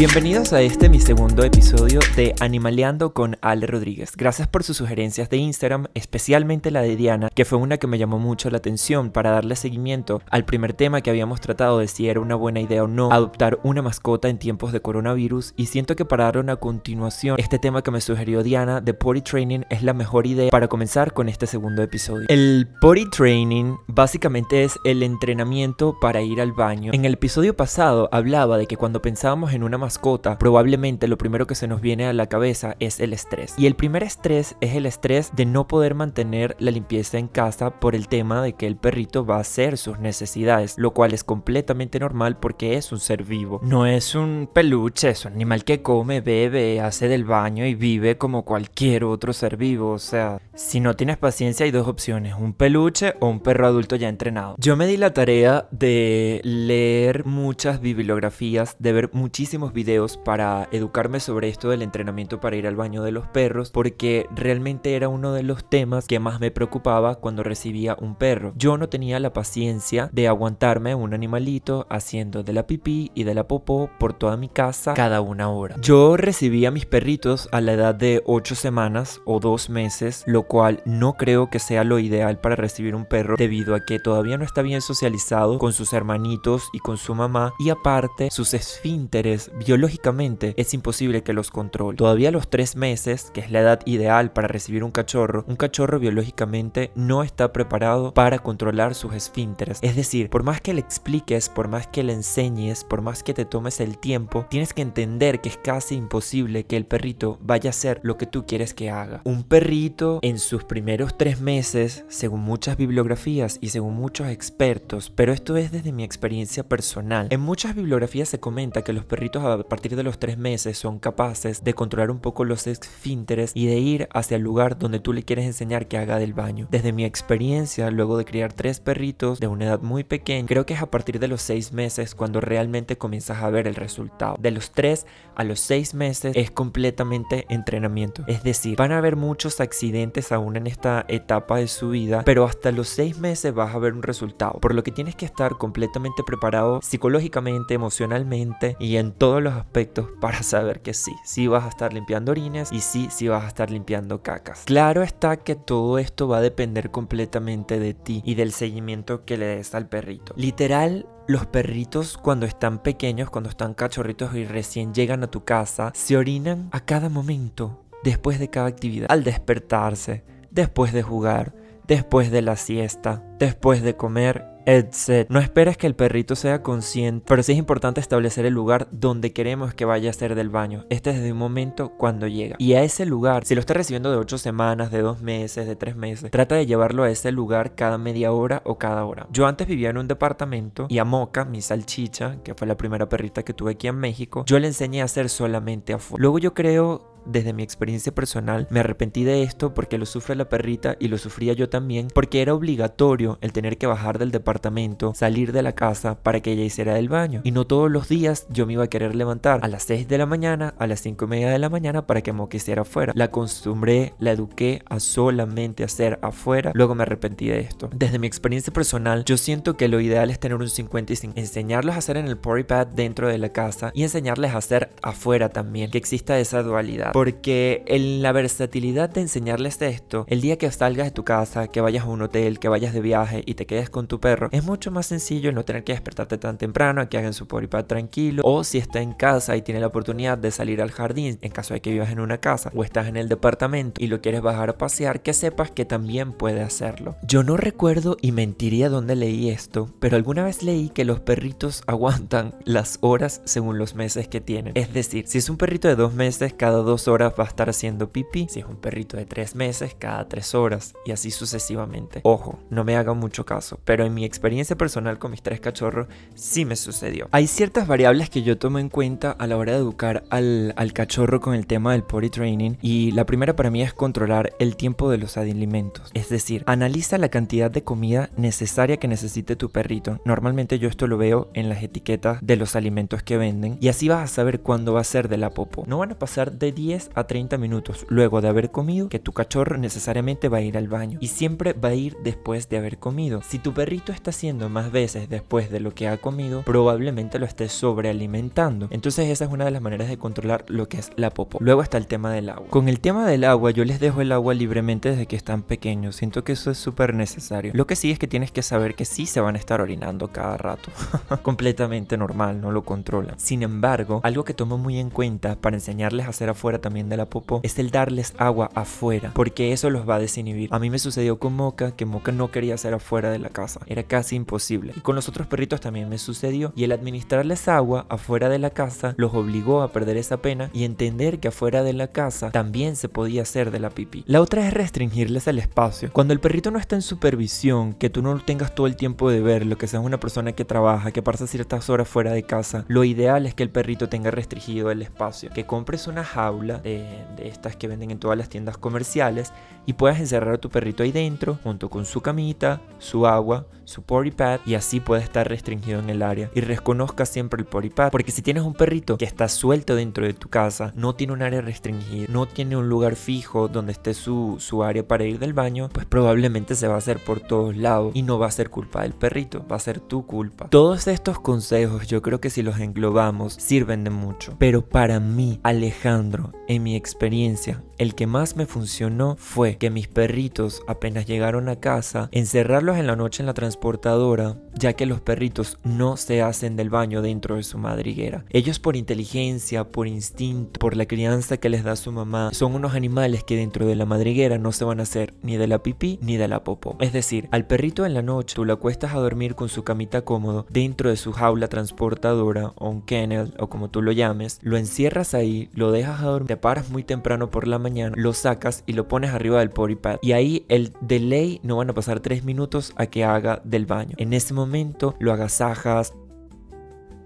Bienvenidos a este mi segundo episodio de Animaleando con Ale Rodríguez. Gracias por sus sugerencias de Instagram, especialmente la de Diana, que fue una que me llamó mucho la atención para darle seguimiento al primer tema que habíamos tratado de si era una buena idea o no adoptar una mascota en tiempos de coronavirus y siento que para dar una continuación este tema que me sugirió Diana de potty training es la mejor idea para comenzar con este segundo episodio. El potty training básicamente es el entrenamiento para ir al baño. En el episodio pasado hablaba de que cuando pensábamos en una mascota probablemente lo primero que se nos viene a la cabeza es el estrés. Y el primer estrés es el estrés de no poder mantener la limpieza en casa por el tema de que el perrito va a hacer sus necesidades, lo cual es completamente normal porque es un ser vivo. No es un peluche, es un animal que come, bebe, hace del baño y vive como cualquier otro ser vivo. O sea, si no tienes paciencia hay dos opciones, un peluche o un perro adulto ya entrenado. Yo me di la tarea de leer muchas bibliografías, de ver muchísimos videos videos para educarme sobre esto del entrenamiento para ir al baño de los perros porque realmente era uno de los temas que más me preocupaba cuando recibía un perro. Yo no tenía la paciencia de aguantarme un animalito haciendo de la pipí y de la popó por toda mi casa cada una hora. Yo recibía a mis perritos a la edad de 8 semanas o 2 meses, lo cual no creo que sea lo ideal para recibir un perro debido a que todavía no está bien socializado con sus hermanitos y con su mamá y aparte sus esfínteres biológicamente es imposible que los controle. Todavía los tres meses, que es la edad ideal para recibir un cachorro, un cachorro biológicamente no está preparado para controlar sus esfínteres. Es decir, por más que le expliques, por más que le enseñes, por más que te tomes el tiempo, tienes que entender que es casi imposible que el perrito vaya a hacer lo que tú quieres que haga. Un perrito en sus primeros tres meses, según muchas bibliografías y según muchos expertos, pero esto es desde mi experiencia personal, en muchas bibliografías se comenta que los perritos a partir de los tres meses son capaces de controlar un poco los esfínteres y de ir hacia el lugar donde tú le quieres enseñar que haga del baño. Desde mi experiencia, luego de criar tres perritos de una edad muy pequeña, creo que es a partir de los seis meses cuando realmente comienzas a ver el resultado. De los tres a los seis meses es completamente entrenamiento. Es decir, van a haber muchos accidentes aún en esta etapa de su vida, pero hasta los seis meses vas a ver un resultado. Por lo que tienes que estar completamente preparado psicológicamente, emocionalmente y en los aspectos para saber que sí, sí vas a estar limpiando orines y sí, sí vas a estar limpiando cacas. Claro está que todo esto va a depender completamente de ti y del seguimiento que le des al perrito. Literal, los perritos cuando están pequeños, cuando están cachorritos y recién llegan a tu casa, se orinan a cada momento, después de cada actividad, al despertarse, después de jugar, después de la siesta, después de comer etc. No esperes que el perrito sea consciente, pero sí es importante establecer el lugar donde queremos que vaya a ser del baño. Este es desde un momento cuando llega. Y a ese lugar, si lo está recibiendo de 8 semanas, de 2 meses, de 3 meses, trata de llevarlo a ese lugar cada media hora o cada hora. Yo antes vivía en un departamento y a Moca, mi salchicha, que fue la primera perrita que tuve aquí en México, yo le enseñé a hacer solamente afuera. Luego yo creo desde mi experiencia personal, me arrepentí de esto porque lo sufre la perrita y lo sufría yo también, porque era obligatorio el tener que bajar del departamento, salir de la casa para que ella hiciera el baño. Y no todos los días yo me iba a querer levantar a las 6 de la mañana, a las 5 y media de la mañana para que Moque hiciera afuera. La acostumbré, la eduqué a solamente hacer afuera, luego me arrepentí de esto. Desde mi experiencia personal, yo siento que lo ideal es tener un 50 y 50. Enseñarlos a hacer en el potty pad dentro de la casa y enseñarles a hacer afuera también, que exista esa dualidad. Porque en la versatilidad de enseñarles esto, el día que salgas de tu casa, que vayas a un hotel, que vayas de viaje y te quedes con tu perro, es mucho más sencillo no tener que despertarte tan temprano, que hagan su poripad tranquilo. O si está en casa y tiene la oportunidad de salir al jardín, en caso de que vivas en una casa o estás en el departamento y lo quieres bajar a pasear, que sepas que también puede hacerlo. Yo no recuerdo y mentiría dónde leí esto, pero alguna vez leí que los perritos aguantan las horas según los meses que tienen. Es decir, si es un perrito de dos meses, cada dos horas va a estar haciendo pipí. Si es un perrito de tres meses, cada tres horas. Y así sucesivamente. Ojo, no me hagan mucho caso. Pero en mi experiencia personal con mis tres cachorros, sí me sucedió. Hay ciertas variables que yo tomo en cuenta a la hora de educar al, al cachorro con el tema del potty training. Y la primera para mí es controlar el tiempo de los alimentos. Es decir, analiza la cantidad de comida necesaria que necesite tu perrito. Normalmente yo esto lo veo en las etiquetas de los alimentos que venden. Y así vas a saber cuándo va a ser de la popo. No van a pasar de 10 a 30 minutos luego de haber comido que tu cachorro necesariamente va a ir al baño y siempre va a ir después de haber comido. Si tu perrito está haciendo más veces después de lo que ha comido, probablemente lo esté sobrealimentando. Entonces esa es una de las maneras de controlar lo que es la popó. Luego está el tema del agua. Con el tema del agua, yo les dejo el agua libremente desde que están pequeños. Siento que eso es súper necesario. Lo que sí es que tienes que saber que sí se van a estar orinando cada rato. Completamente normal, no lo controlan. Sin embargo, algo que tomo muy en cuenta para enseñarles a hacer afuera también de la popó es el darles agua afuera, porque eso los va a desinhibir. A mí me sucedió con Moca que Moca no quería hacer afuera de la casa, era casi imposible. Y con los otros perritos también me sucedió y el administrarles agua afuera de la casa los obligó a perder esa pena y entender que afuera de la casa también se podía hacer de la pipí. La otra es restringirles el espacio. Cuando el perrito no está en supervisión, que tú no tengas todo el tiempo de verlo, que seas una persona que trabaja, que pasa ciertas horas fuera de casa, lo ideal es que el perrito tenga restringido el espacio, que compres una jaula de, de estas que venden en todas las tiendas comerciales y puedas encerrar a tu perrito ahí dentro junto con su camita, su agua, su potty y así puede estar restringido en el área y reconozca siempre el potty porque si tienes un perrito que está suelto dentro de tu casa, no tiene un área restringida, no tiene un lugar fijo donde esté su, su área para ir del baño, pues probablemente se va a hacer por todos lados y no va a ser culpa del perrito, va a ser tu culpa. Todos estos consejos yo creo que si los englobamos sirven de mucho, pero para mí, Alejandro, en mi experiencia, el que más me funcionó fue que mis perritos apenas llegaron a casa, encerrarlos en la noche en la transportadora, ya que los perritos no se hacen del baño dentro de su madriguera. Ellos por inteligencia, por instinto, por la crianza que les da su mamá, son unos animales que dentro de la madriguera no se van a hacer ni de la pipí ni de la popó. Es decir, al perrito en la noche tú lo acuestas a dormir con su camita cómodo dentro de su jaula transportadora o un kennel o como tú lo llames, lo encierras ahí, lo dejas a dormir, te paras muy temprano por la mañana, lo sacas y lo pones arriba del potty pad y ahí el delay no van a pasar tres minutos a que haga del baño. En ese momento lo agasajas,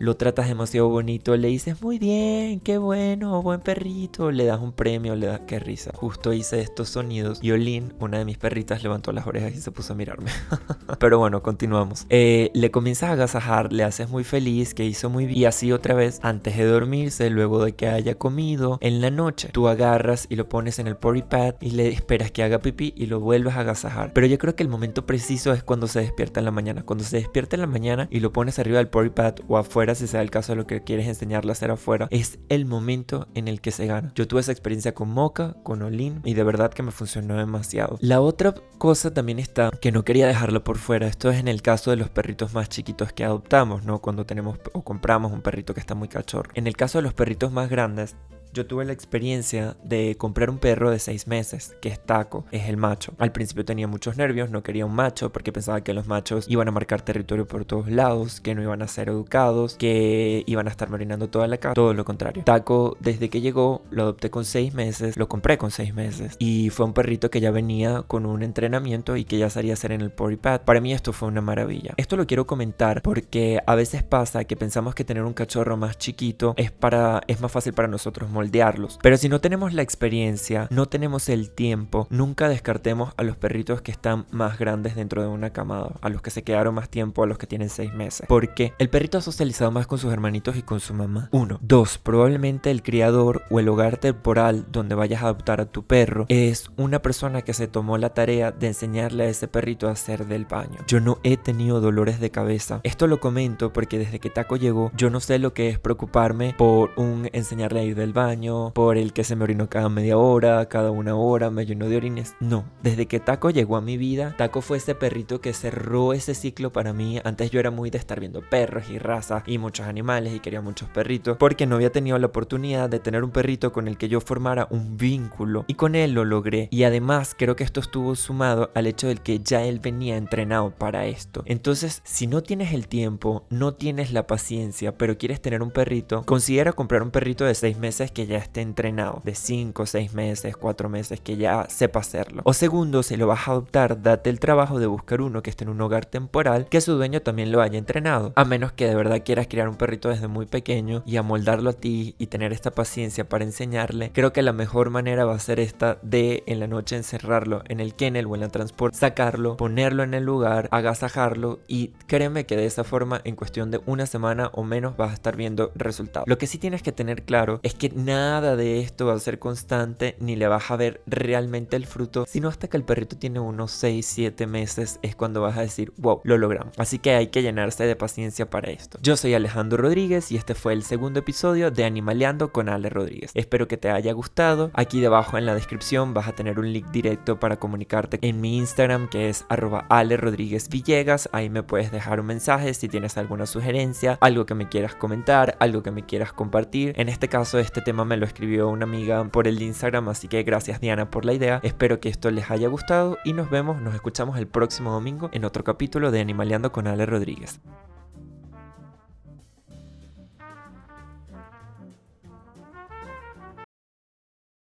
lo tratas demasiado bonito, le dices muy bien, qué bueno, buen perrito, le das un premio, le das qué risa. Justo hice estos sonidos y Olin, una de mis perritas, levantó las orejas y se puso a mirarme. Pero bueno, continuamos. Eh, le comienzas a agasajar, le haces muy feliz, que hizo muy bien. Y así otra vez, antes de dormirse, luego de que haya comido, en la noche, tú agarras y lo pones en el potty pad y le esperas que haga pipí y lo vuelves a agasajar. Pero yo creo que el momento preciso es cuando se despierta en la mañana. Cuando se despierta en la mañana y lo pones arriba del potty pad o afuera si sea el caso de lo que quieres enseñarle a hacer afuera, es el momento en el que se gana. Yo tuve esa experiencia con Mocha, con Olin, y de verdad que me funcionó demasiado. La otra cosa también está, que no quería dejarlo por fuera, esto es en el caso de los perritos más chiquitos que adoptamos, ¿no? Cuando tenemos o compramos un perrito que está muy cachorro. En el caso de los perritos más grandes, yo tuve la experiencia de comprar un perro de 6 meses, que es Taco, es el macho. Al principio tenía muchos nervios, no quería un macho porque pensaba que los machos iban a marcar territorio por todos lados, que no iban a ser educados, que iban a estar marinando toda la casa. Todo lo contrario. Taco, desde que llegó, lo adopté con 6 meses, lo compré con 6 meses. Y fue un perrito que ya venía con un entrenamiento y que ya sabía hacer en el potty pad. Para mí esto fue una maravilla. Esto lo quiero comentar porque a veces pasa que pensamos que tener un cachorro más chiquito es para es más fácil para nosotros moldearlos. Pero si no tenemos la experiencia, no tenemos el tiempo, nunca descartemos a los perritos que están más grandes dentro de una camada, a los que se quedaron más tiempo, a los que tienen seis meses. Porque el perrito ha socializado más con sus hermanitos y con su mamá. Uno. Dos. Probablemente el criador o el hogar temporal donde vayas a adoptar a tu perro es una persona que se tomó la tarea de enseñarle a ese perrito a hacer del baño. Yo no he tenido dolores de cabeza. Esto lo comento porque desde que Taco llegó, yo no sé lo que es preocuparme por un enseñarle a ir del baño por el que se me orinó cada media hora, cada una hora, me llenó de orines. No, desde que Taco llegó a mi vida, Taco fue ese perrito que cerró ese ciclo para mí. Antes yo era muy de estar viendo perros y razas y muchos animales y quería muchos perritos, porque no había tenido la oportunidad de tener un perrito con el que yo formara un vínculo y con él lo logré. Y además creo que esto estuvo sumado al hecho del que ya él venía entrenado para esto. Entonces, si no tienes el tiempo, no tienes la paciencia, pero quieres tener un perrito, considera comprar un perrito de 6 meses que ya esté entrenado, de 5, 6 meses, 4 meses, que ya sepa hacerlo. O segundo, si lo vas a adoptar, date el trabajo de buscar uno que esté en un hogar temporal que su dueño también lo haya entrenado. A menos que de verdad quieras criar un perrito desde muy pequeño y amoldarlo a ti y tener esta paciencia para enseñarle, creo que la mejor manera va a ser esta de en la noche encerrarlo en el kennel o en la transporte, sacarlo, ponerlo en el lugar, agasajarlo y créeme que de esa forma en cuestión de una semana o menos vas a estar viendo resultados. Lo que sí tienes que tener claro es que nada de esto va a ser constante ni le vas a ver realmente el fruto, sino hasta que el perrito tiene unos 6, 7 meses es cuando vas a decir, wow, lo logramos. Así que hay que llenarse de paciencia para esto. Yo soy Alejandro Rodríguez y este fue el segundo episodio de Animaleando con Ale Rodríguez. Espero que te haya gustado. Aquí debajo en la descripción vas a tener un link directo para comunicarte en mi Instagram que es arroba Ale Rodríguez Villegas. Ahí me puedes dejar un mensaje si tienes alguna sugerencia, algo que me quieras comentar, algo que me quieras compartir. En este caso este me lo escribió una amiga por el Instagram, así que gracias Diana por la idea. Espero que esto les haya gustado y nos vemos, nos escuchamos el próximo domingo en otro capítulo de Animaleando con Ale Rodríguez.